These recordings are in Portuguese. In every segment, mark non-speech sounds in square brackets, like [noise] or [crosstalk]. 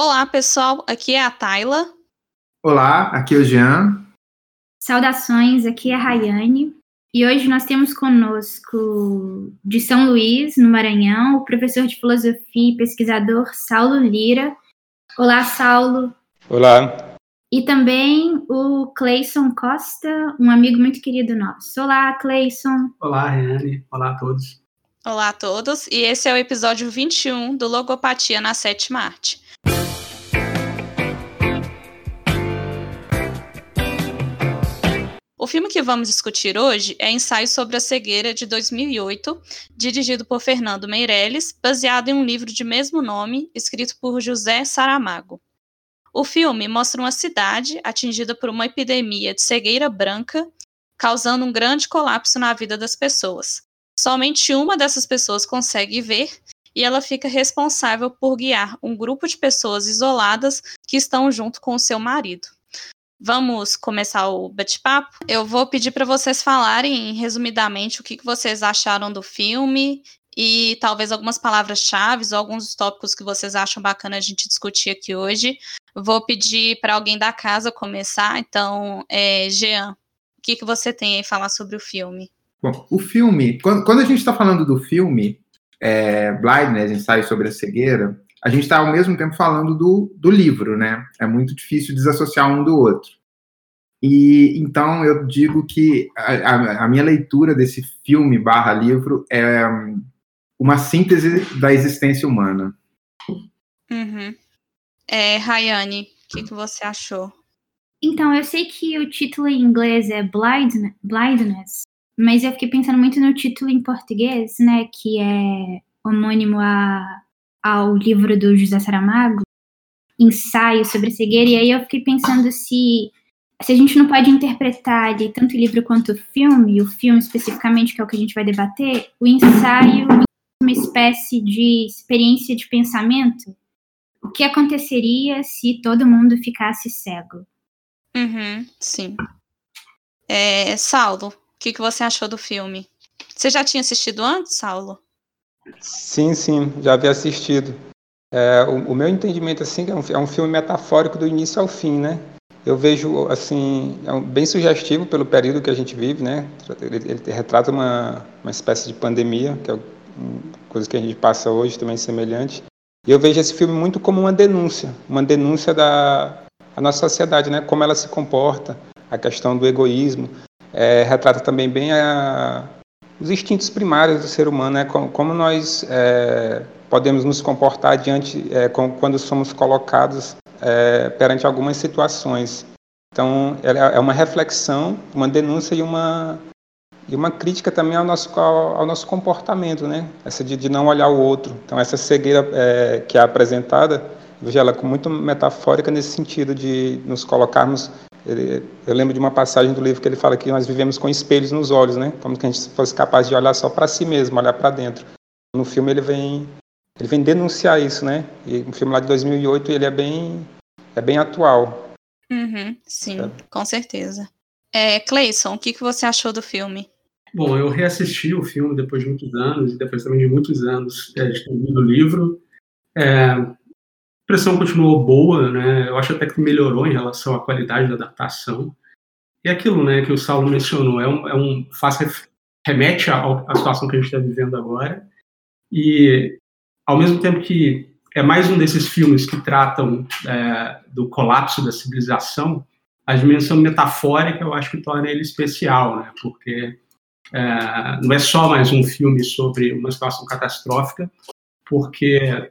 Olá, pessoal. Aqui é a Tayla. Olá, aqui é o Jean. Saudações, aqui é a Rayane. E hoje nós temos conosco, de São Luís, no Maranhão, o professor de filosofia e pesquisador Saulo Lira. Olá, Saulo. Olá. E também o Cleison Costa, um amigo muito querido nosso. Olá, Cleison. Olá, Rayane. Olá a todos. Olá a todos. E esse é o episódio 21 do Logopatia na Sétima Arte. Filme que vamos discutir hoje é Ensaio sobre a Cegueira, de 2008, dirigido por Fernando Meirelles, baseado em um livro de mesmo nome, escrito por José Saramago. O filme mostra uma cidade atingida por uma epidemia de cegueira branca, causando um grande colapso na vida das pessoas. Somente uma dessas pessoas consegue ver e ela fica responsável por guiar um grupo de pessoas isoladas que estão junto com o seu marido. Vamos começar o bate-papo. Eu vou pedir para vocês falarem resumidamente o que, vocês acharam do filme e talvez algumas palavras-chave ou alguns tópicos que vocês acham bacana a gente discutir aqui hoje. Vou pedir para alguém da casa começar. Então, é, Jean, o que, que você tem a falar sobre o filme? Bom, o filme, quando, quando a gente está falando do filme é, Blindness, Ensaio sobre a Cegueira, a gente está ao mesmo tempo falando do, do livro, né? É muito difícil desassociar um do outro. E então eu digo que a, a minha leitura desse filme barra livro é uma síntese da existência humana. Uhum. É, Rayane, o que, que você achou? Então, eu sei que o título em inglês é Blind, Blindness, mas eu fiquei pensando muito no título em português, né, que é homônimo a ao livro do José Saramago, ensaio sobre cegueira, e aí eu fiquei pensando se, se a gente não pode interpretar ali tanto o livro quanto o filme, o filme especificamente, que é o que a gente vai debater, o ensaio uma espécie de experiência de pensamento. O que aconteceria se todo mundo ficasse cego? Uhum, sim. É, Saulo, o que, que você achou do filme? Você já tinha assistido antes, Saulo? Sim, sim, já havia assistido. É, o, o, meu entendimento assim é um, é um, filme metafórico do início ao fim, né? Eu vejo assim é um, bem sugestivo pelo período que a gente vive, né? Ele, ele retrata uma, uma espécie de pandemia, que é uma coisa que a gente passa hoje também semelhante. E eu vejo esse filme muito como uma denúncia, uma denúncia da a nossa sociedade, né? Como ela se comporta, a questão do egoísmo. É, retrata também bem a, os instintos primários do ser humano, né? como, como nós é, podemos nos comportar diante é, quando somos colocados é, perante algumas situações. Então, é uma reflexão, uma denúncia e uma e uma crítica também ao nosso ao, nosso comportamento, né? Essa de, de, não olhar o outro. Então, essa cegueira é, que é apresentada, vejo ela com muito metafórica nesse sentido de nos colocarmos ele, eu lembro de uma passagem do livro que ele fala que nós vivemos com espelhos nos olhos, né? Como se a gente fosse capaz de olhar só para si mesmo, olhar para dentro. No filme ele vem ele vem denunciar isso, né? E um filme lá de 2008 ele é bem é bem atual. Uhum, sim, com certeza. É, Cleison, o que, que você achou do filme? Bom, eu reassisti o filme depois de muitos anos, e depois também de muitos anos é, de ter lido o livro. É, impressão continuou boa, né? Eu acho até que melhorou em relação à qualidade da adaptação. E aquilo, né, que o Saulo mencionou, é um, é um faz remete à, à situação que a gente está vivendo agora. E ao mesmo tempo que é mais um desses filmes que tratam é, do colapso da civilização, a dimensão metafórica eu acho que torna ele especial, né? Porque é, não é só mais um filme sobre uma situação catastrófica, porque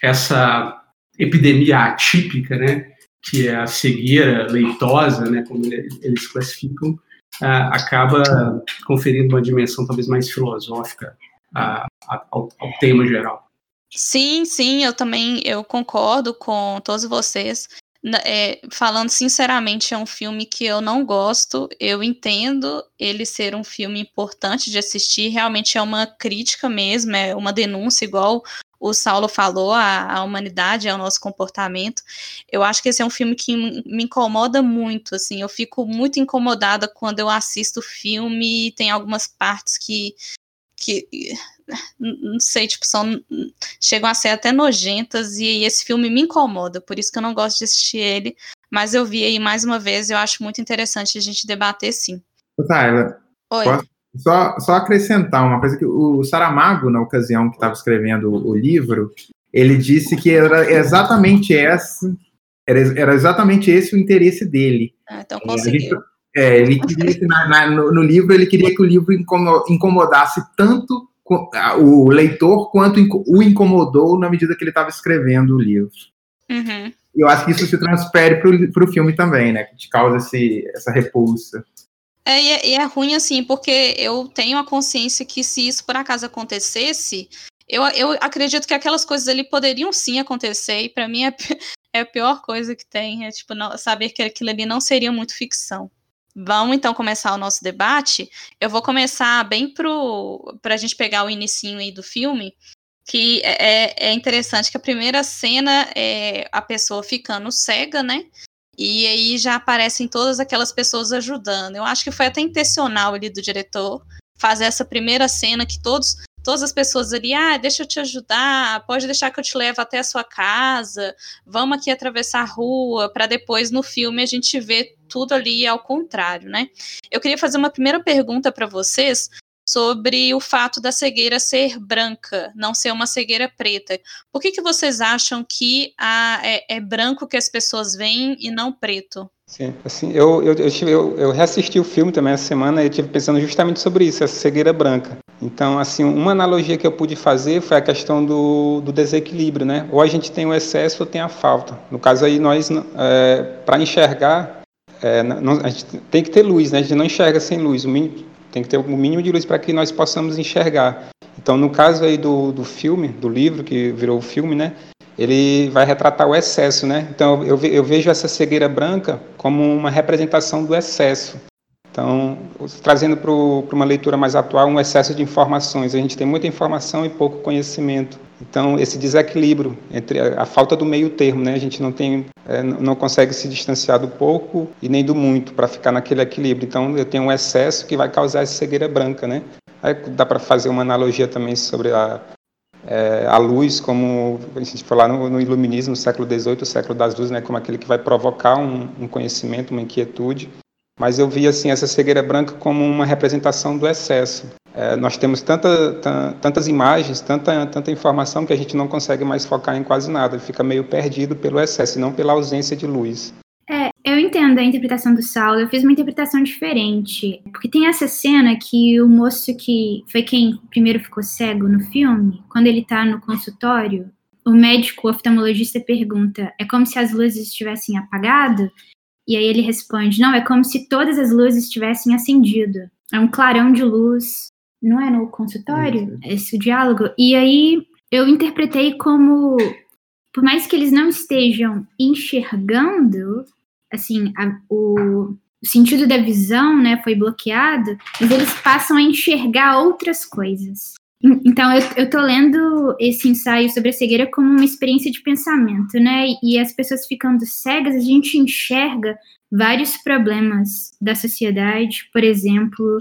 essa epidemia atípica, né, que é a cegueira leitosa, né, como eles classificam, uh, acaba conferindo uma dimensão talvez mais filosófica ao, ao, tema geral. Sim, sim, eu também eu concordo com todos vocês. É, falando sinceramente, é um filme que eu não gosto. Eu entendo ele ser um filme importante de assistir. Realmente é uma crítica mesmo, é uma denúncia, igual o Saulo falou, a, a humanidade, é o nosso comportamento. Eu acho que esse é um filme que me incomoda muito, assim, eu fico muito incomodada quando eu assisto o filme e tem algumas partes que que não sei, tipo, são chegam a ser até nojentas e esse filme me incomoda, por isso que eu não gosto de assistir ele, mas eu vi aí mais uma vez, eu acho muito interessante a gente debater sim. Tyler, Oi. Posso só, só acrescentar uma coisa que o Saramago, na ocasião que estava escrevendo o, o livro, ele disse que era exatamente essa, era, era exatamente esse o interesse dele. Ah, então conseguiu. É, ele queria que na, na, no, no, livro ele queria que o livro incomodasse tanto o leitor quanto o incomodou na medida que ele estava escrevendo o livro. Uhum. Eu acho que isso se transfere para o filme também, né? Que te causa esse, essa repulsa. É, e é, e é ruim assim, porque eu tenho a consciência que se isso por acaso acontecesse, eu, eu acredito que aquelas coisas ali poderiam sim acontecer, e para mim é, [laughs] é a pior coisa que tem, é tipo, não, saber que aquilo ali não seria muito ficção. Vamos então começar o nosso debate. Eu vou começar bem para a gente pegar o inicinho aí do filme, que é, é, é interessante que a primeira cena é a pessoa ficando cega, né? E aí já aparecem todas aquelas pessoas ajudando. Eu acho que foi até intencional ali do diretor fazer essa primeira cena que todos todas as pessoas ali, ah, deixa eu te ajudar, pode deixar que eu te levo até a sua casa, vamos aqui atravessar a rua, para depois no filme a gente ver tudo ali ao contrário, né? Eu queria fazer uma primeira pergunta para vocês sobre o fato da cegueira ser branca, não ser uma cegueira preta. Por que, que vocês acham que a, é, é branco que as pessoas veem e não preto? Sim, assim, eu, eu, eu, eu, eu reassisti o filme também essa semana e estive pensando justamente sobre isso, essa cegueira branca. Então, assim, uma analogia que eu pude fazer foi a questão do, do desequilíbrio, né? Ou a gente tem o excesso ou tem a falta. No caso aí, nós, é, para enxergar, é, não, a gente tem que ter luz, né? A gente não enxerga sem luz, o mínimo, tem que ter o mínimo de luz para que nós possamos enxergar. Então, no caso aí do, do filme, do livro que virou filme, né? ele vai retratar o excesso, né? Então eu, eu vejo essa cegueira branca como uma representação do excesso. Então, trazendo para uma leitura mais atual, um excesso de informações. A gente tem muita informação e pouco conhecimento. Então, esse desequilíbrio entre a, a falta do meio termo, né? A gente não tem, é, não consegue se distanciar do pouco e nem do muito para ficar naquele equilíbrio. Então, eu tenho um excesso que vai causar essa cegueira branca, né? Aí dá para fazer uma analogia também sobre a, é, a luz, como a gente falar no, no iluminismo, no século XVIII, o século das luzes, né, como aquele que vai provocar um, um, conhecimento, uma inquietude. Mas eu vi assim essa cegueira branca como uma representação do excesso. É, nós temos tanta, tantas imagens, tanta, tanta informação que a gente não consegue mais focar em quase nada. Fica meio perdido pelo excesso, e não pela ausência de luz. É, eu entendo a interpretação do Saulo, eu fiz uma interpretação diferente. Porque tem essa cena que o moço que foi quem primeiro ficou cego no filme, quando ele tá no consultório, o médico o oftalmologista pergunta: é como se as luzes estivessem apagado? E aí ele responde: não, é como se todas as luzes tivessem acendido. É um clarão de luz. Não é no consultório? Esse diálogo. E aí eu interpretei como, por mais que eles não estejam enxergando, assim, a, o, o sentido da visão, né, foi bloqueado, mas eles passam a enxergar outras coisas. Então, eu, eu tô lendo esse ensaio sobre a cegueira como uma experiência de pensamento, né? E as pessoas ficando cegas, a gente enxerga vários problemas da sociedade, por exemplo,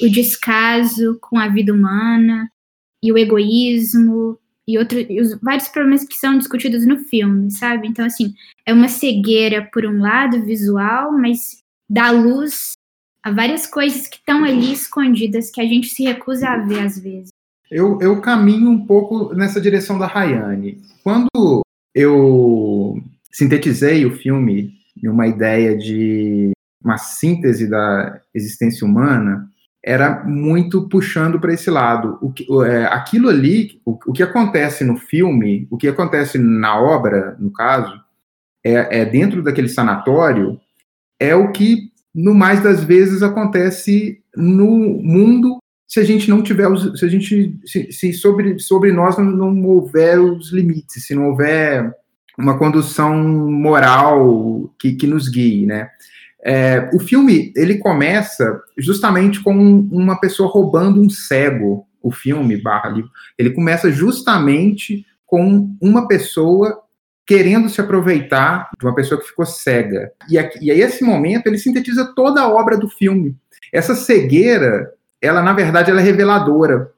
o descaso com a vida humana e o egoísmo e, outro, e os, vários problemas que são discutidos no filme, sabe? Então, assim, é uma cegueira, por um lado, visual, mas dá luz a várias coisas que estão ali escondidas que a gente se recusa a ver às vezes. Eu, eu caminho um pouco nessa direção da Rayane. Quando eu sintetizei o filme em uma ideia de uma síntese da existência humana, era muito puxando para esse lado. O que, é, aquilo ali, o, o, que acontece no filme, o que acontece na obra, no caso, é, é, dentro daquele sanatório, é o que, no mais das vezes, acontece no mundo se a gente não tiver os, se a gente se, se sobre, sobre nós não, não houver os limites, se não houver uma condução moral que, que nos guie, né? É, o filme ele começa justamente com uma pessoa roubando um cego. O filme barra ele começa justamente com uma pessoa querendo se aproveitar de uma pessoa que ficou cega. E, aqui, e aí esse momento ele sintetiza toda a obra do filme. Essa cegueira, ela na verdade ela é reveladora,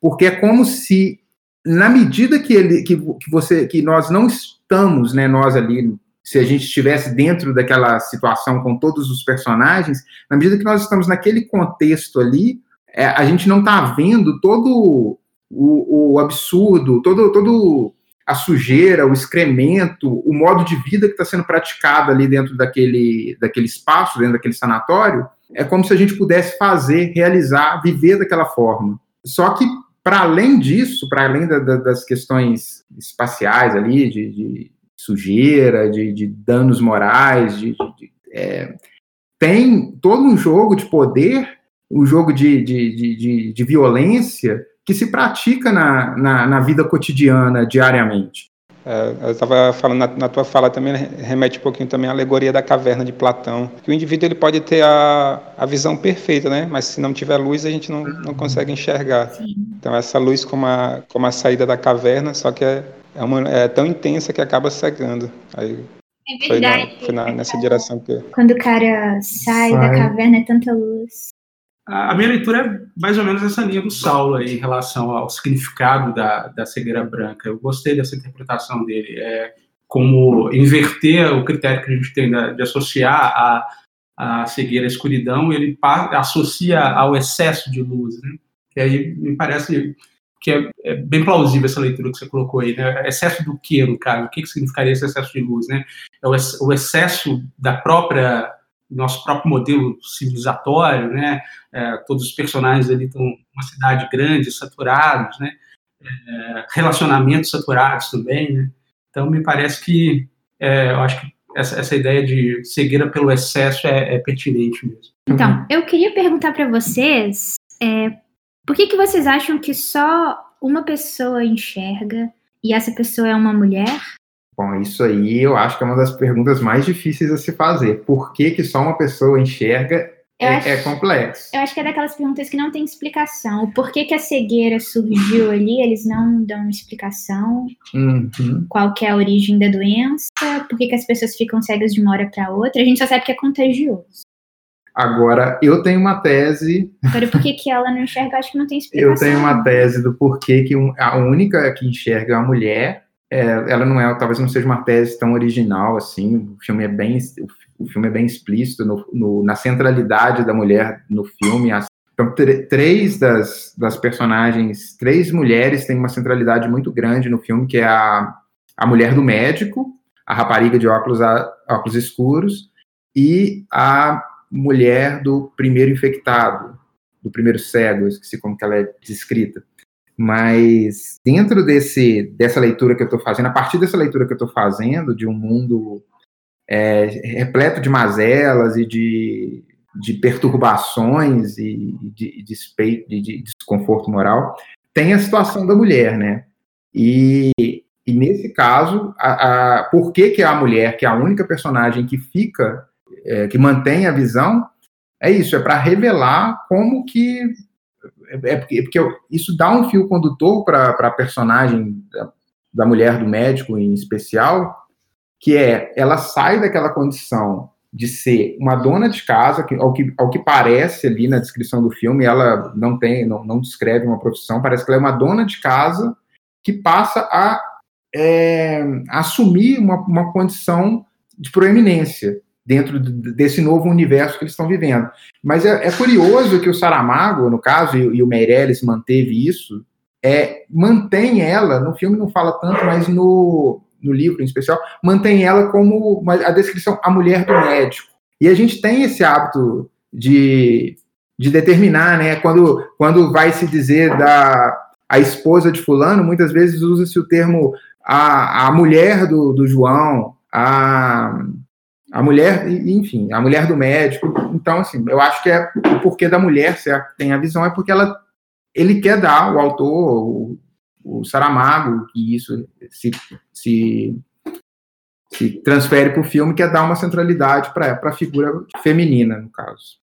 porque é como se na medida que ele que, que você que nós não estamos, né, nós ali se a gente estivesse dentro daquela situação com todos os personagens, na medida que nós estamos naquele contexto ali, é, a gente não está vendo todo o, o, absurdo, todo, todo a sujeira, o excremento, o modo de vida que está sendo praticado ali dentro daquele, daquele espaço, dentro daquele sanatório, é como se a gente pudesse fazer, realizar, viver daquela forma. Só que, para além disso, para além da, da, das questões espaciais ali, de, de sujeira, de, de, danos morais, de, é, tem todo um jogo de poder, um jogo de, de violência que se pratica na, na, na vida cotidiana, diariamente. É, eu estava falando na, na, tua fala também remete um pouquinho também à alegoria da caverna de Platão. Que o indivíduo ele pode ter a, a visão perfeita, né? Mas se não tiver luz a gente não, não consegue enxergar. Sim. Então essa luz como a, como a saída da caverna, só que é, é, uma, é tão intensa que acaba cegando. Aí é verdade. Foi, na, foi na, nessa direção que. Quando o cara sai, sai, da caverna é tanta luz. A minha leitura é mais ou menos essa linha do Saulo aí, em relação ao significado da, da cegueira branca. Eu gostei dessa interpretação dele, é como inverter o critério que a gente tem de associar a, a cegueira à escuridão, ele associa ao excesso de luz, né? E aí me parece que é, é, bem plausível essa leitura que você colocou aí, né? Excesso do que, no caso? O que, que significaria esse excesso de luz, né? É o, o excesso da própria nosso próprio modelo civilizatório, né? É, todos os personagens ali estão uma cidade grande, saturados, né? É, relacionamentos saturados também, né? Então me parece que é, eu acho que essa, essa, ideia de cegueira pelo excesso é, é pertinente mesmo. Então, eu queria perguntar para vocês é, por que, que vocês acham que só uma pessoa enxerga e essa pessoa é uma mulher? Bom, isso aí eu acho que é uma das perguntas mais difíceis a se fazer. Por que, que só uma pessoa enxerga é, acho, é, complexo. Eu acho que é daquelas perguntas que não tem explicação. O porquê que a cegueira surgiu ali, eles não dão explicação. Uhum. Qual que é a origem da doença, por que, que as pessoas ficam cegas de uma hora para outra. A gente só sabe que é contagioso. Agora, eu tenho uma tese. Agora, por que, que ela não enxerga? Acho que não tem explicação. Eu tenho uma tese do porquê que a única que enxerga é a mulher é, ela não é, talvez não seja uma tese tão original assim. O filme é bem, o filme é bem explícito no, no, na centralidade da mulher no filme. Então, três das, das personagens, três mulheres têm uma centralidade muito grande no filme, que é a, a mulher do médico, a rapariga de óculos, a, óculos escuros e a mulher do primeiro infectado, do primeiro cego, esqueci como que ela é descrita. Mas dentro desse, dessa leitura que eu estou fazendo, a partir dessa leitura que eu estou fazendo, de um mundo é, repleto de mazelas e de, de perturbações e de, de, de, desconforto moral, tem a situação da mulher, né? E, e nesse caso, a, a, por que, que a mulher, que é a única personagem que fica, é, que mantém a visão, é isso, é para revelar como que é, é porque, é porque isso dá um fio condutor para a personagem da, da mulher do médico em especial, que é ela sai daquela condição de ser uma dona de casa, que, ao, que, ao que parece ali na descrição do filme, ela não tem, não, não descreve uma profissão, parece que ela é uma dona de casa que passa a é, assumir uma, uma condição de proeminência dentro desse novo universo que eles estão vivendo. Mas é, é curioso que o Saramago, no caso, e, e, o Meirelles manteve isso, é, mantém ela, no filme não fala tanto, mas no, no livro em especial, mantém ela como uma, a descrição, a mulher do médico. E a gente tem esse hábito de, de determinar, né, quando, quando vai se dizer da a esposa de fulano, muitas vezes usa-se o termo a, a mulher do, do João, a, a mulher, enfim, a mulher do médico. Então, assim, eu acho que é o porquê da mulher certo, tem a visão é porque ela, ele quer dar, o autor, o, o Saramago, que isso se, se, se transfere para o filme, quer dar uma centralidade para a figura feminina, no caso.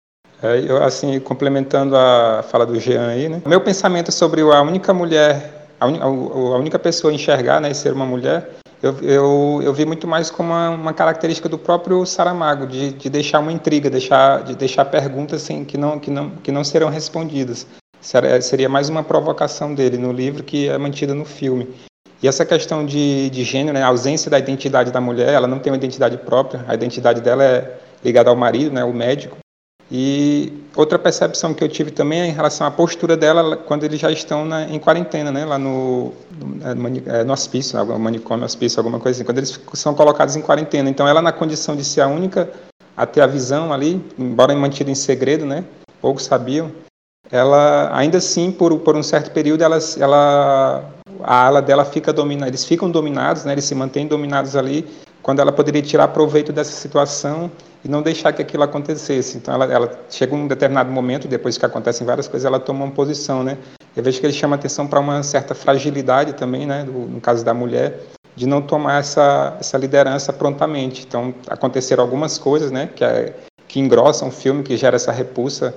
É, eu, assim, complementando a fala do Jean aí, né? Meu pensamento sobre a única mulher, a, un, a única pessoa a enxergar, né, ser uma mulher, eu, eu, eu vi muito mais como uma, uma característica do próprio Saramago, de, de deixar uma intriga, deixar, de deixar perguntas assim, que, não, que, não, que não serão respondidas. seria mais uma provocação dele no livro que é mantida no filme. E essa questão de, de gênero, né, a ausência da identidade da mulher, ela não tem uma identidade própria, a identidade dela é ligada ao marido, né, o médico. E outra percepção que eu tive também é em relação à postura dela quando eles já estão na, em quarentena, né, lá no, no, é, no hospício, no manicômio, hospício, alguma coisa assim, quando eles são colocados em quarentena. Então ela na condição de ser a única a ter a visão ali, embora mantida em segredo, né, poucos sabiam, ela ainda assim por, por um certo período ela, ela a ala dela fica dominada, eles ficam dominados, né, eles se mantêm dominados ali, quando ela poderia tirar proveito dessa situação e não deixar que aquilo acontecesse. Então ela, ela chega um determinado momento, depois que acontecem várias coisas, ela toma uma posição, né? Eu vejo que ele chama atenção para uma certa fragilidade também, né, do, no caso da mulher, de não tomar essa, essa liderança prontamente. Então aconteceram algumas coisas, né, que, é, que engrossam o filme, que gera essa repulsa,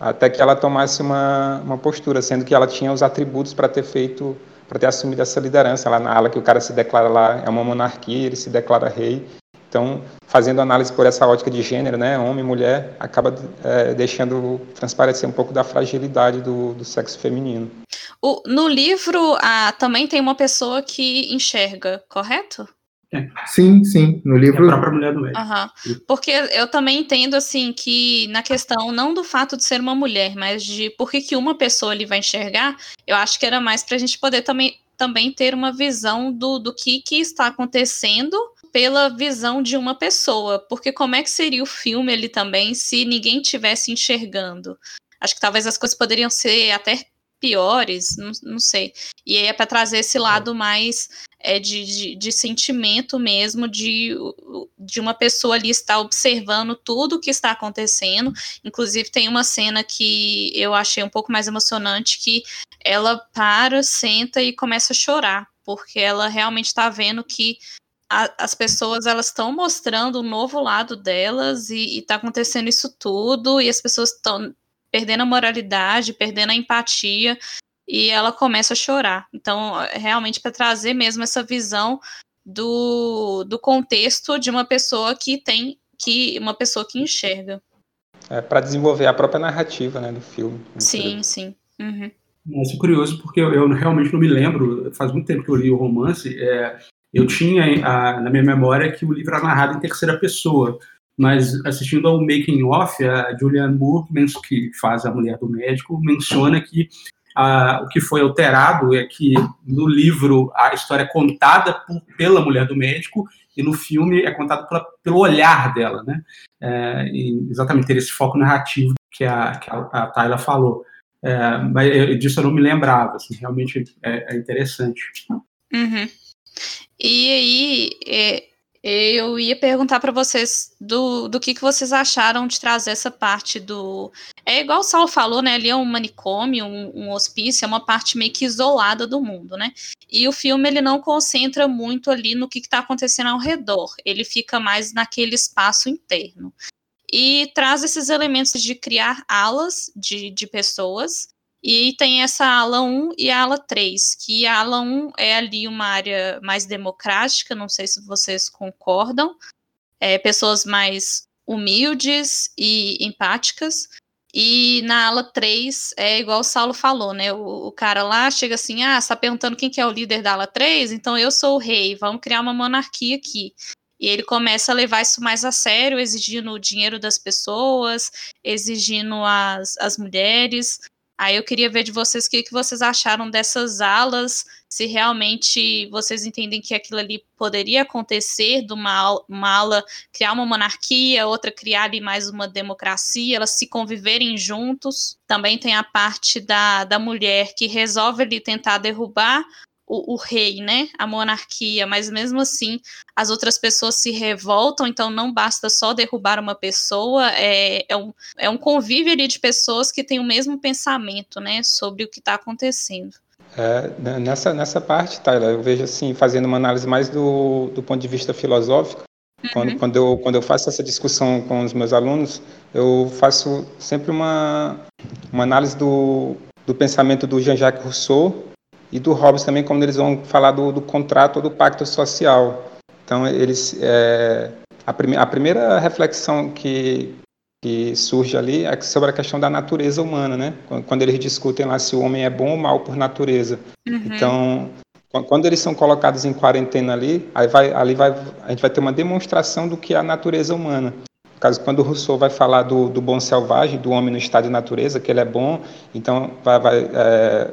até que ela tomasse uma, uma postura, sendo que ela tinha os atributos para ter feito para ter assumido essa liderança lá na ala que o cara se declara lá é uma monarquia, ele se declara rei. Então, fazendo análise por essa ótica de gênero, né, homem e mulher, acaba é, deixando transparecer um pouco da fragilidade do, do sexo feminino. O, no livro, também tem uma pessoa que enxerga, correto? É. Sim, sim. No livro. É a própria mulher do médico. Uhum. Porque eu também entendo, assim, que na questão não do fato de ser uma mulher, mas de por que, que uma pessoa ali vai enxergar, eu acho que era mais para a gente poder também, também ter uma visão do, do que, que está acontecendo pela visão de uma pessoa. Porque como é que seria o filme ali também se ninguém tivesse enxergando? Acho que talvez as coisas poderiam ser até piores, não, não sei. E aí é para trazer esse lado mais é, de, de, de, sentimento mesmo, de, de uma pessoa ali estar observando tudo o que está acontecendo. Inclusive, tem uma cena que eu achei um pouco mais emocionante, que ela para, senta e começa a chorar, porque ela realmente está vendo que as pessoas elas estão mostrando um novo lado delas e está acontecendo isso tudo, e as pessoas estão perdendo a moralidade, perdendo a empatia, e ela começa a chorar. Então, realmente, para trazer mesmo essa visão do, do contexto de uma pessoa que tem que uma pessoa que enxerga. É, para desenvolver a própria narrativa né, do filme. Sim, sim. Uhum. Isso é curioso, porque eu, eu, realmente não me lembro, faz muito tempo que eu li o romance, é, eu tinha a, na minha memória que o livro era narrado em terceira pessoa, mas assistindo ao making off, a Julianne Moore, que faz a mulher do médico, menciona que o que foi alterado é que no livro a história é contada por, pela mulher do médico e no filme é contada pela, pelo olhar dela, né? É, exatamente ter esse foco narrativo que a, que a, a Tayla falou. É, mas eu, disso eu não me lembrava, assim, realmente é, é interessante. Uhum. E aí, é, eu ia perguntar para vocês do, do que, que vocês acharam de trazer essa parte do. É igual o Saulo falou, né? Ali é um manicômio, um, um hospício, é uma parte meio que isolada do mundo, né? E o filme ele não concentra muito ali no que está acontecendo ao redor, ele fica mais naquele espaço interno. E traz esses elementos de criar alas de, de pessoas e tem essa ala 1 e a ala 3, que a ala 1 é ali uma área mais democrática, não sei se vocês concordam, é, pessoas mais humildes e empáticas. E na ala 3, é igual o Saulo falou, né? O, o cara lá chega assim: ah, você tá perguntando quem que é o líder da ala 3? Então eu sou o rei, vamos criar uma monarquia aqui. E ele começa a levar isso mais a sério, exigindo o dinheiro das pessoas, exigindo as, as mulheres. Aí eu queria ver de vocês o que, que vocês acharam dessas alas, se realmente vocês entendem que aquilo ali poderia acontecer, de uma, uma ala criar uma monarquia, outra criar ali mais uma democracia, elas se conviverem juntos. Também tem a parte da, da mulher que resolve ali tentar derrubar o, o, rei, né? A monarquia, mas mesmo assim as outras pessoas se revoltam, então não basta só derrubar uma pessoa, é, é, um, é um convívio ali de pessoas que têm o mesmo pensamento, né? Sobre o que está acontecendo. É, né, nessa, nessa parte, Tyler, eu vejo assim, fazendo uma análise mais do, do ponto de vista filosófico, uhum. quando, quando, eu, quando eu faço essa discussão com os meus alunos, eu faço sempre uma, uma análise do, do pensamento do Jean-Jacques Rousseau e do Hobbes também, quando eles vão falar do, do contrato ou do pacto social. Então, eles, é, a, prime, a, primeira reflexão que, que surge ali é sobre a questão da natureza humana, né? Quando eles discutem lá se o homem é bom ou mal por natureza. Uhum. Então, quando eles são colocados em quarentena ali, aí vai, ali vai, a gente vai ter uma demonstração do que é a natureza humana. No caso, quando o Rousseau vai falar do, do bom selvagem, do homem no estado de natureza, que ele é bom, então vai, vai é,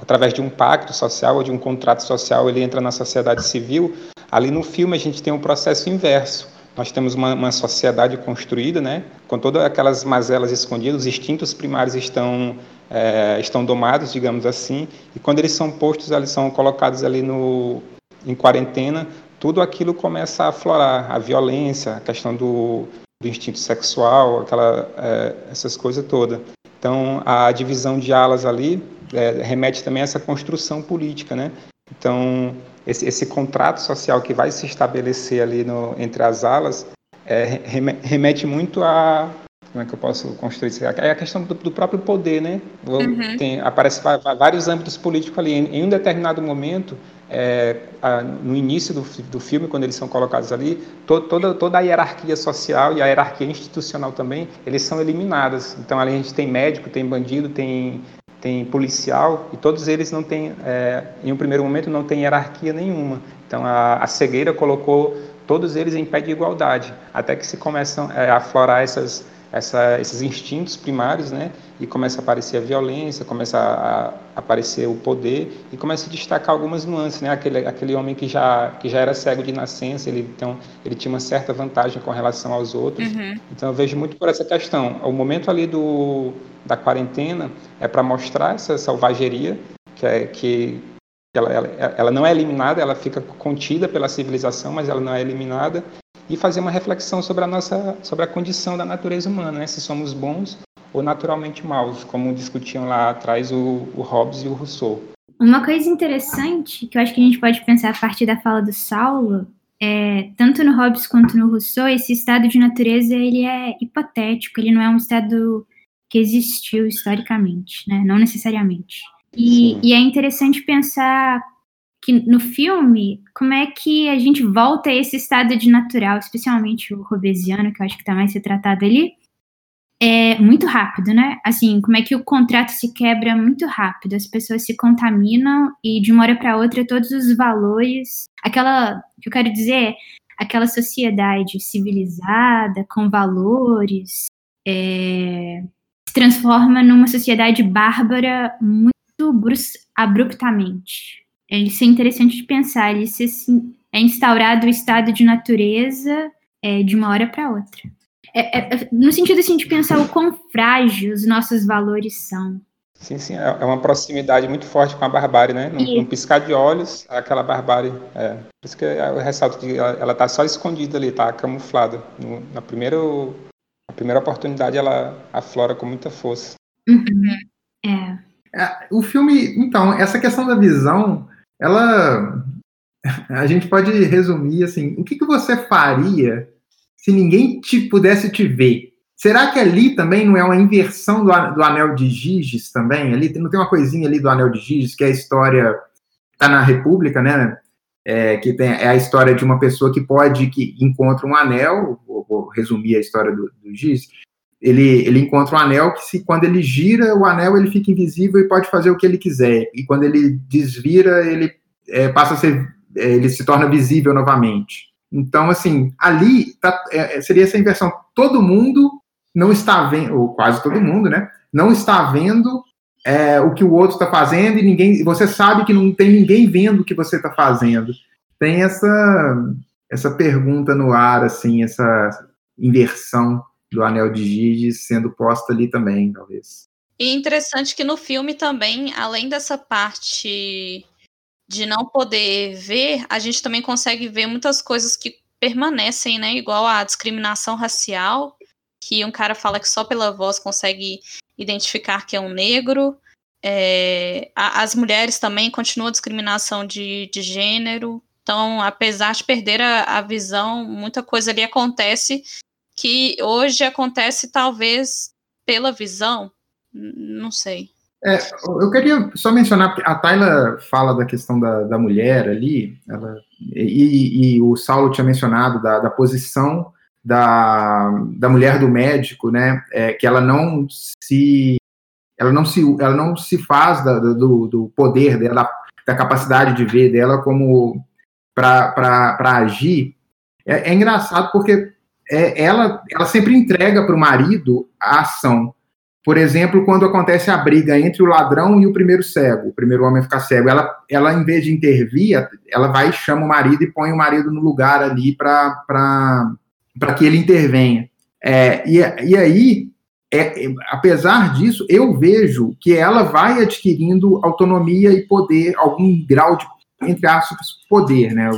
através de um pacto social ou de um contrato social, ele entra na sociedade civil. Ali no filme a gente tem um processo inverso nós temos uma, uma, sociedade construída, né, com todas aquelas mazelas escondidas, os instintos primários estão é, estão domados, digamos assim, e quando eles são postos, eles são colocados ali no em quarentena, tudo aquilo começa a aflorar, a violência, a questão do, do instinto sexual, aquela é, essas coisas todas. Então, a divisão de alas ali é, remete também a essa construção política, né? Então, esse, esse contrato social que vai se estabelecer ali no, entre as alas é, remete muito a como é que eu posso construir isso? É a questão do, do próprio poder, né? Uhum. Tem, aparece vários âmbitos políticos ali. Em, em um determinado momento, é, a, no início do, do filme, quando eles são colocados ali, to, toda, toda a hierarquia social e a hierarquia institucional também, eles são eliminadas. Então, ali a gente tem médico, tem bandido, tem tem policial e todos eles não têm, é, em um primeiro momento, não tem hierarquia nenhuma. Então a, a, cegueira colocou todos eles em pé de igualdade, até que se começam é, a aflorar essas, essa, esses instintos primários, né? E começa a aparecer a violência, começa a, a aparecer o poder e começa a destacar algumas nuances, né? Aquele, aquele homem que já, que já era cego de nascença, ele, então, ele tinha uma certa vantagem com relação aos outros. Uhum. Então eu vejo muito por essa questão. O momento ali do da quarentena é para mostrar essa selvageria, que, é, que ela, ela, ela não é eliminada, ela fica contida pela civilização, mas ela não é eliminada, e fazer uma reflexão sobre a nossa sobre a condição da natureza humana, né? se somos bons ou naturalmente maus, como discutiam lá atrás o, o Hobbes e o Rousseau. Uma coisa interessante que eu acho que a gente pode pensar a partir da fala do Saulo é, tanto no Hobbes quanto no Rousseau, esse estado de natureza ele é hipotético, ele não é um estado que existiu historicamente, né? Não necessariamente. E, e, é interessante pensar que no filme, como é que a gente volta a esse estado de natural, especialmente o Robesiano, que eu acho que está mais retratado ali, é muito rápido, né? Assim, como é que o contrato se quebra muito rápido, as pessoas se contaminam e de uma hora para outra todos os valores, aquela, que eu quero dizer, aquela sociedade civilizada, com valores, é, se transforma numa sociedade bárbara muito abruptamente. Isso é interessante de pensar. Ele se, é instaurado o estado de natureza é, de uma hora para outra. É, é, é, no sentido assim, de pensar o quão frágil os nossos valores são. Sim, sim, é, é uma proximidade muito forte com a barbárie, né? Num, num piscar de olhos, aquela barbárie. É. Por isso que eu ressalto que ela está só escondida ali, está camuflada. No, na primeiro, a primeira oportunidade ela aflora com muita força. Uhum. É. é. O filme, então, essa questão da visão, ela. A gente pode resumir assim: o que, que você faria se ninguém te, pudesse te ver? Será que ali também não é uma inversão do, do anel de Giges também? Ali não tem uma coisinha ali do anel de Giges, que é a história. Está na República, né? É, que tem, é a história de uma pessoa que pode, que encontra um anel, vou, vou resumir a história do, do Giz, ele, ele encontra um anel que se quando ele gira o anel ele fica invisível e pode fazer o que ele quiser e quando ele desvira ele é, passa a ser é, ele se torna visível novamente então assim ali tá, é, seria essa inversão todo mundo não está vendo ou quase todo mundo né não está vendo é, o que o outro está fazendo e ninguém. Você sabe que não tem ninguém vendo o que você está fazendo. Tem essa essa pergunta no ar, assim, essa inversão do anel de Giges sendo posta ali também, talvez. E interessante que no filme também, além dessa parte de não poder ver, a gente também consegue ver muitas coisas que permanecem, né? Igual a discriminação racial, que um cara fala que só pela voz consegue identificar que é um negro. É, a, as mulheres também continuam a discriminação de, de gênero. Então, apesar de perder a, a visão, muita coisa ali acontece que hoje acontece talvez pela visão. Não sei. É, eu queria só mencionar, porque a Tayla fala da questão da, da mulher ali, ela, e, e, o Saulo tinha mencionado da, da posição da, da mulher do médico, né? É, que ela não se ela não se ela não se faz da, do, do poder dela, da capacidade de ver dela como para agir. É, é, engraçado porque é, ela ela sempre entrega para o marido a ação. Por exemplo, quando acontece a briga entre o ladrão e o primeiro cego, o primeiro homem ficar cego, ela, ela em vez de intervir, ela vai e chama o marido e põe o marido no lugar ali para que ele intervenha. É, e, e aí, é, apesar disso, eu vejo que ela vai adquirindo autonomia e poder, algum grau de, entre aspas, poder, né,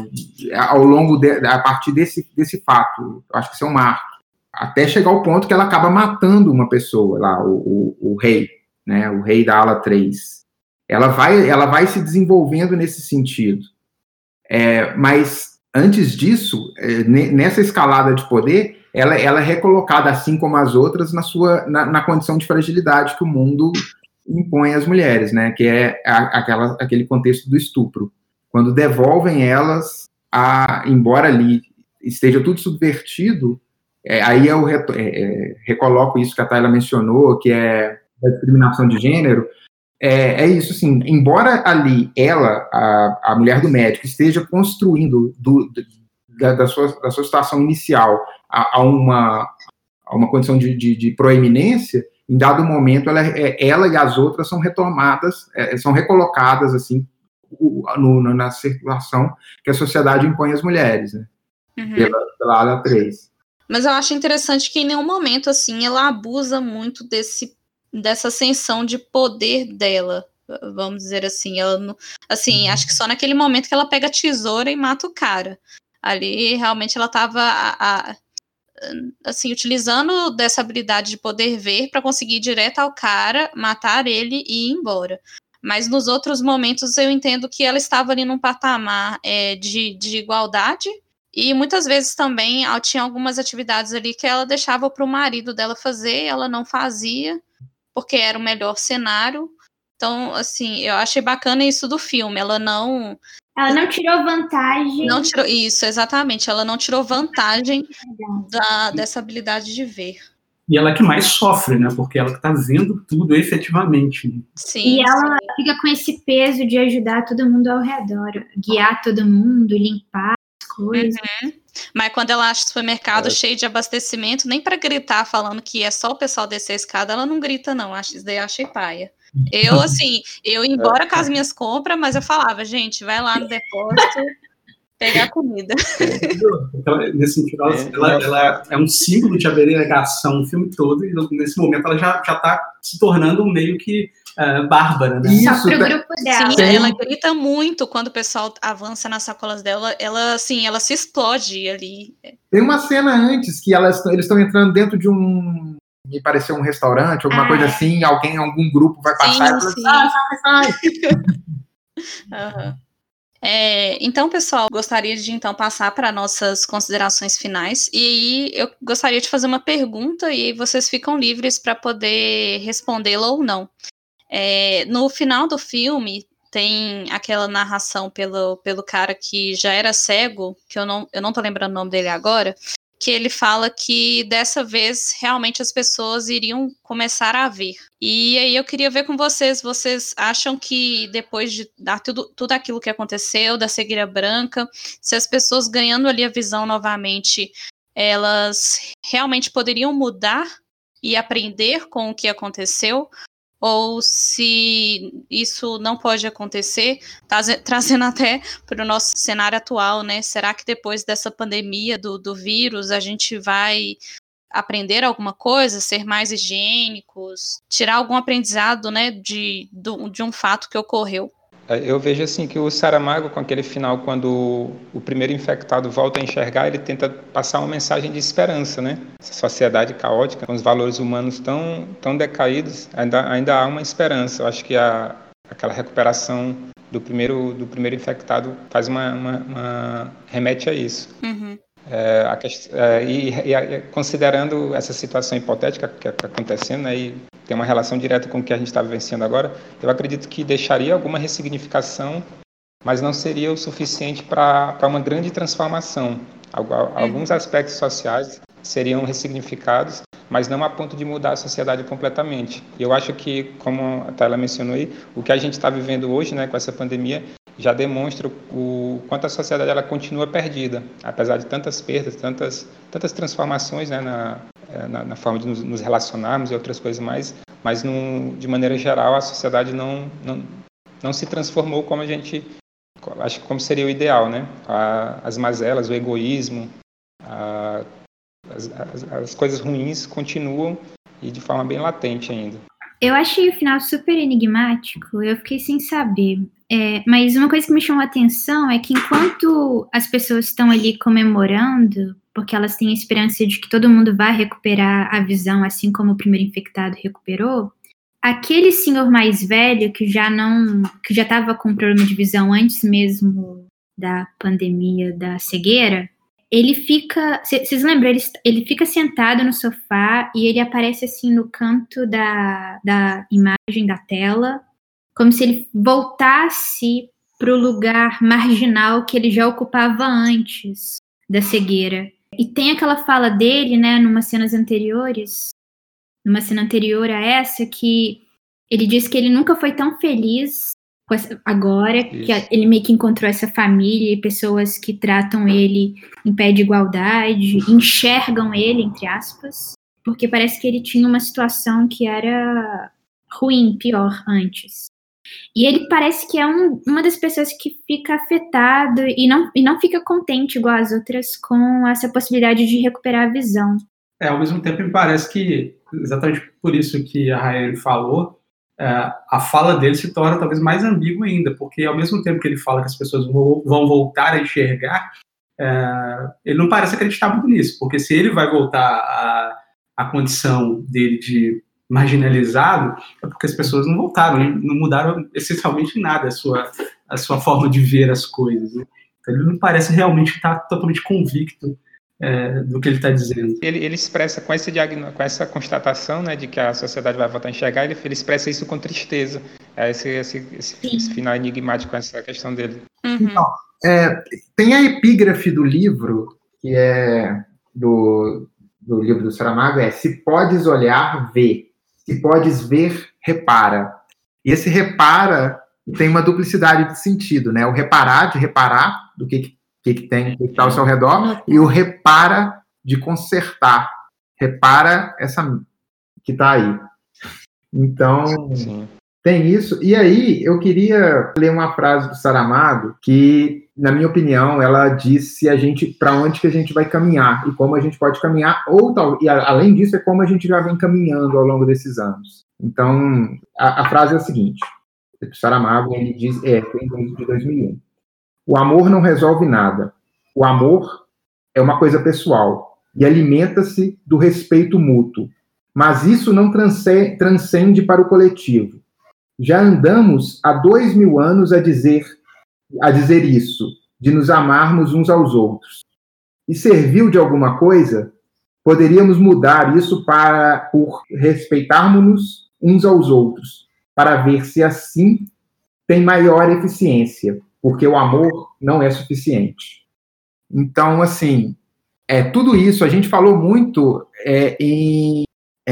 ao longo, de, a partir desse, desse fato. Acho que isso é um marco até chegar ao ponto que ela acaba matando uma pessoa lá, o, o, o rei, né, o rei da ala 3. Ela vai, ela vai se desenvolvendo nesse sentido. É, mas antes disso, é, nessa escalada de poder, ela, ela é recolocada, assim como as outras, na sua na, na condição de fragilidade que o mundo impõe às mulheres, né? Que é a, aquela, aquele contexto do estupro. Quando devolvem elas, a, embora ali esteja tudo subvertido, é, aí eu é, é, recoloco isso que a Tayla mencionou, que é a discriminação de gênero. É, é isso, assim, embora ali ela, a, a mulher do médico, esteja construindo do, da, da, sua, da sua situação inicial a, a uma, a uma condição de, de, de, proeminência, em dado momento ela, é, ela e as outras são retomadas, é, são recolocadas, assim, no, na circulação que a sociedade impõe às mulheres, né? Uhum. Pela, pela ala 3. Mas eu acho interessante que em nenhum momento, assim, ela abusa muito desse, dessa ascensão de poder dela. Vamos dizer assim. Ela não, assim, uhum. acho que só naquele momento que ela pega a tesoura e mata o cara. Ali, realmente, ela estava assim, utilizando dessa habilidade de poder ver para conseguir ir direto ao cara, matar ele e ir embora. Mas nos outros momentos eu entendo que ela estava ali num patamar é, de, de igualdade e muitas vezes também tinha algumas atividades ali que ela deixava para o marido dela fazer, ela não fazia, porque era o melhor cenário. Então, assim, eu achei bacana isso do filme. Ela não. Ela não tirou vantagem. Não tirou isso, exatamente. Ela não tirou vantagem da, dessa habilidade de ver. E ela é que mais sofre, né? Porque ela que tá vendo tudo efetivamente. Sim. E ela fica com esse peso de ajudar todo mundo ao redor, guiar todo mundo, limpar coisas. Uhum. Mas quando ela acha o supermercado é. cheio de abastecimento, nem para gritar falando que é só o pessoal descer a escada, ela não grita, não. Isso daí eu achei paia. Eu, [laughs] assim, eu ia embora com as minhas compras, mas eu falava, gente, vai lá no depósito pegar comida. Então, nesse sentido, ela, é. ela, ela, é um símbolo de abnegação o filme todo, e nesse momento ela já está se tornando meio que uh, Bárbara, né? Isso, Só pro tá. grupo dela. Sim, ela grita muito quando o pessoal avança nas sacolas dela. Ela, assim, ela se explode ali. Tem uma cena antes que elas, eles estão entrando dentro de um. Me pareceu um restaurante, alguma ah, coisa assim, alguém, algum grupo vai passar sim, e fala, assim, sai, sai, sai. [laughs] uhum. É, então, pessoal, gostaria de então passar para nossas considerações finais. E aí eu gostaria de fazer uma pergunta e vocês ficam livres para poder respondê-la ou não. É, no final do filme, tem aquela narração pelo, pelo cara que já era cego, que eu não, eu não tô lembrando o nome dele agora, que ele fala que dessa vez realmente as pessoas iriam começar a ver. E aí eu queria ver com vocês, vocês acham que depois de dar tudo, tudo aquilo que aconteceu, da cegueira branca, se as pessoas ganhando ali a visão novamente, elas realmente poderiam mudar e aprender com o que aconteceu? Ou se isso não pode acontecer, [laughs] trazendo até para o nosso cenário atual, né? Será que depois dessa pandemia do, do vírus a gente vai aprender alguma coisa, ser mais higiênicos, tirar algum aprendizado, né, de, de um fato que ocorreu? É, eu vejo assim que o Saramago, com aquele final, quando o primeiro infectado volta a enxergar, ele tenta passar uma mensagem de esperança, né? Essa sociedade caótica, com os valores humanos tão, tão decaídos, ainda, ainda há uma esperança. Eu acho que a, aquela recuperação do primeiro, do primeiro infectado faz uma, uma, uma remete a isso. Uhum. É, a, é, e, e, considerando essa situação hipotética que está acontecendo, né, e tem uma relação direta com o que a gente está vivenciando agora, eu acredito que deixaria alguma ressignificação, mas não seria o suficiente para uma grande transformação. Alguns aspectos sociais seriam ressignificados, mas não a ponto de mudar a sociedade completamente. Eu acho que, como a Tayla mencionou aí, o que a gente está vivendo hoje, né, com essa pandemia, já demonstra o quanto a sociedade ela continua perdida, apesar de tantas perdas, tantas, tantas transformações né, na, na, na forma de nos, nos, relacionarmos e outras coisas mais, mas num, de maneira geral a sociedade não, não, não se transformou como a gente acho que como seria o ideal, né? A, as mazelas, o egoísmo, a, as, as, as coisas ruins continuam e de forma bem latente ainda. Eu achei o final super enigmático, eu fiquei sem saber. É, mas uma coisa que me chamou a atenção é que enquanto as pessoas estão ali comemorando, porque elas têm a esperança de que todo mundo vai recuperar a visão, assim como o primeiro infectado recuperou, aquele senhor mais velho que já não, que já estava com problema de visão antes mesmo da pandemia da cegueira, ele fica, vocês lembram, ele, ele fica sentado no sofá e ele aparece assim no canto da, da imagem da tela, como se ele voltasse para o lugar marginal que ele já ocupava antes da cegueira. E tem aquela fala dele, né, numas cenas anteriores, numa cena anterior a essa, que ele diz que ele nunca foi tão feliz agora Isso. que ele meio que encontrou essa família e pessoas que tratam ele em pé de igualdade, enxergam ele, entre aspas, porque parece que ele tinha uma situação que era ruim, pior antes. E ele parece que é um, uma das pessoas que fica afetado e não, e não fica contente, igual as outras, com essa possibilidade de recuperar a visão. É, ao mesmo tempo, me parece que, exatamente por isso que a Rayane falou, é, a fala dele se torna talvez mais ambígua ainda, porque ao mesmo tempo que ele fala que as pessoas vão, vão voltar a enxergar, é, ele não parece acreditar muito nisso, porque se ele vai voltar à condição dele de marginalizado, é porque as pessoas não voltaram, não mudaram essencialmente nada a sua, a sua forma de ver as coisas. Né? Então ele não parece realmente estar totalmente convicto é, do que ele está dizendo. Ele, ele, expressa com esse com essa constatação, né, de que a sociedade vai voltar a enxergar, ele, ele expressa isso com tristeza. É esse, esse, esse, esse, final enigmático com essa questão dele. Uhum. Então, é, tem a epígrafe do livro que é do, do livro do Saramago é se podes olhar, vê. Se podes ver, repara. E esse repara tem uma duplicidade de sentido, né? O reparar de reparar do que que, que tem que está ao seu redor, e o repara de consertar. Repara essa que está aí. Então, Sim. Tem isso. E aí, eu queria ler uma frase do Saramago que, na minha opinião, ela diz se a gente para onde que a gente vai caminhar e como a gente pode caminhar, ou tal, e além disso, é como a gente já vem caminhando ao longo desses anos. Então, a, a frase é a seguinte: o Saramago ele diz, é, em de 2001. O amor não resolve nada. O amor é uma coisa pessoal e alimenta-se do respeito mútuo. Mas isso não transcende para o coletivo. Já andamos há dois mil anos a dizer, a dizer isso, de nos amarmos uns aos outros. E serviu de alguma coisa? Poderíamos mudar isso para por respeitarmos-nos uns aos outros, para ver se assim tem maior eficiência porque o amor não é suficiente. Então, assim, é tudo isso. A gente falou muito é, em,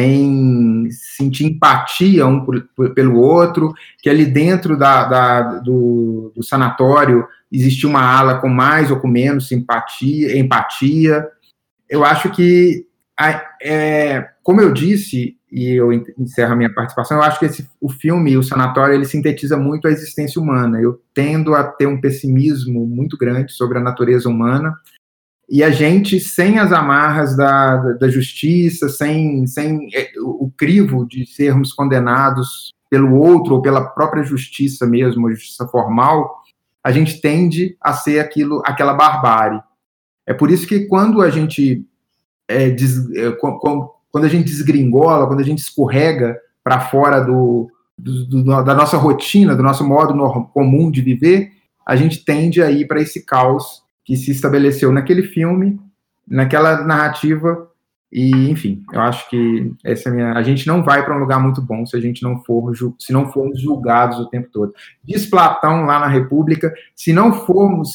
em sentir empatia um por, por, pelo outro, que ali dentro da, da do, do, sanatório existia uma ala com mais ou com menos simpatia, empatia. Eu acho que, é, como eu disse, e eu encerro a minha participação, eu acho que esse, o filme, o Sanatório, ele sintetiza muito a existência humana. Eu tendo a ter um pessimismo muito grande sobre a natureza humana, e a gente, sem as amarras da, da justiça, sem, sem é, o crivo de sermos condenados pelo outro ou pela própria justiça mesmo, justiça formal, a gente tende a ser aquilo, aquela barbárie. É por isso que quando a gente é, des, é, quando a gente desgringola, quando a gente escorrega para fora do, do, do, da nossa rotina, do nosso modo comum de viver, a gente tende a ir para esse caos que se estabeleceu naquele filme, naquela narrativa E, enfim, eu acho que essa é a minha. A gente não vai para um lugar muito bom se a gente não for, se não formos julgados o tempo todo. Diz Platão lá na República, se não formos,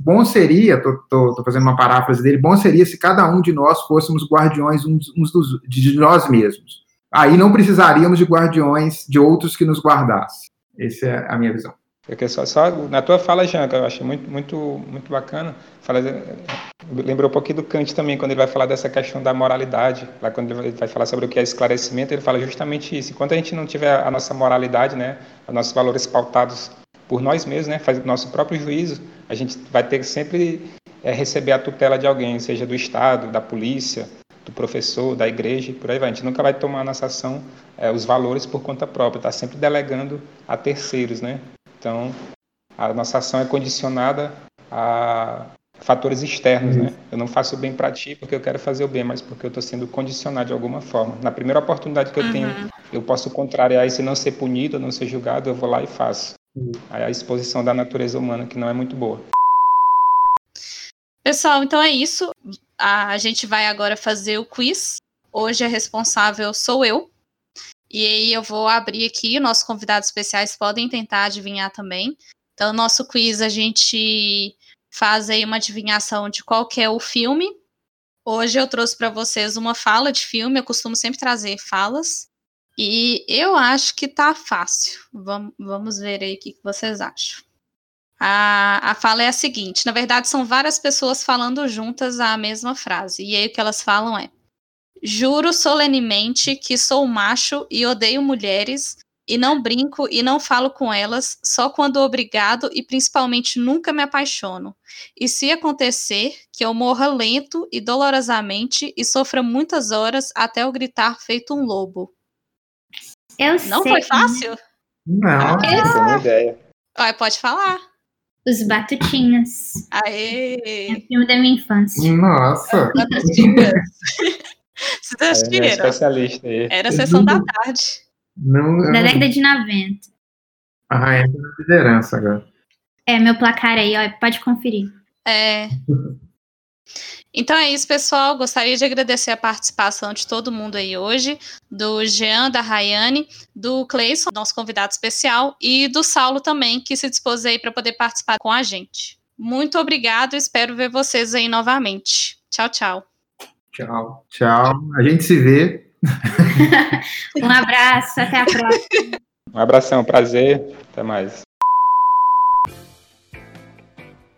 bom seria, tô, tô, tô, fazendo uma paráfrase dele, bom seria se cada um de nós fôssemos guardiões uns, uns dos, de nós mesmos. Aí não precisaríamos de guardiões de outros que nos guardassem. Essa é a minha visão. Porque só, só na tua fala, Janca, eu achei muito, muito, muito bacana. Fala, lembrou um pouquinho do Kant também, quando ele vai falar dessa questão da moralidade. Lá quando ele vai falar sobre o que é esclarecimento, ele fala justamente isso. Enquanto a gente não tiver a nossa moralidade, né, os nossos valores pautados por nós mesmos, né, faz o nosso próprio juízo, a gente vai ter que sempre é, receber a tutela de alguém, seja do Estado, da polícia, do professor, da igreja, por aí vai. A gente nunca vai tomar na nossa ação é, os valores por conta própria, está sempre delegando a terceiros, né? Então, a nossa ação é condicionada a fatores externos, né? Eu não faço o bem para ti porque eu quero fazer o bem, mas porque eu estou sendo condicionado de alguma forma. Na primeira oportunidade que eu uhum. tenho, eu posso contrariar isso e não ser punido, não ser julgado, eu vou lá e faço. Uhum. Aí a exposição da natureza humana que não é muito boa. Pessoal, então é isso. A gente vai agora fazer o quiz. Hoje a responsável sou eu. E aí eu vou abrir aqui, nossos convidados especiais podem tentar adivinhar também. Então, nosso quiz a gente faz aí uma adivinhação de qual é o filme. Hoje eu trouxe para vocês uma fala de filme, eu costumo sempre trazer falas. E eu acho que tá fácil. Vamos, vamos ver aí o que vocês acham. A, a fala é a seguinte: na verdade, são várias pessoas falando juntas a mesma frase. E aí o que elas falam é: Juro solenemente que sou macho e odeio mulheres, e não brinco e não falo com elas, só quando obrigado e principalmente nunca me apaixono. E se acontecer, que eu morra lento e dolorosamente e sofra muitas horas até eu gritar feito um lobo. Eu não sei. foi fácil? Não, não tenho ideia. Vai, pode falar. Os Batutinhas. Aê! É o filme da minha infância. Nossa! Batutinhas. [laughs] [laughs] Vocês assistiram? É, é especialista aí. Era a sessão da tarde. Não, da década de 90. A rainha da liderança agora. É, meu placar aí, ó, pode conferir. É. Então é isso, pessoal. Gostaria de agradecer a participação de todo mundo aí hoje, do Jean, da Rayane, do Cleison, nosso convidado especial, e do Saulo também, que se dispôs aí para poder participar com a gente. Muito obrigado, espero ver vocês aí novamente. Tchau, tchau. Tchau. Tchau. A gente se vê. [laughs] um abraço, até a próxima. Um abração, prazer. Até mais.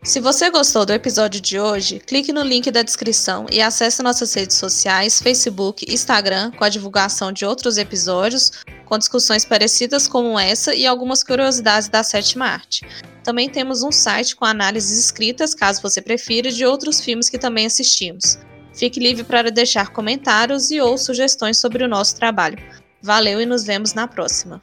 Se você gostou do episódio de hoje, clique no link da descrição e acesse nossas redes sociais, Facebook, Instagram, com a divulgação de outros episódios, com discussões parecidas como essa e algumas curiosidades da sétima arte. Também temos um site com análises escritas, caso você prefira, de outros filmes que também assistimos. Fique livre para deixar comentários e ou sugestões sobre o nosso trabalho. Valeu e nos vemos na próxima.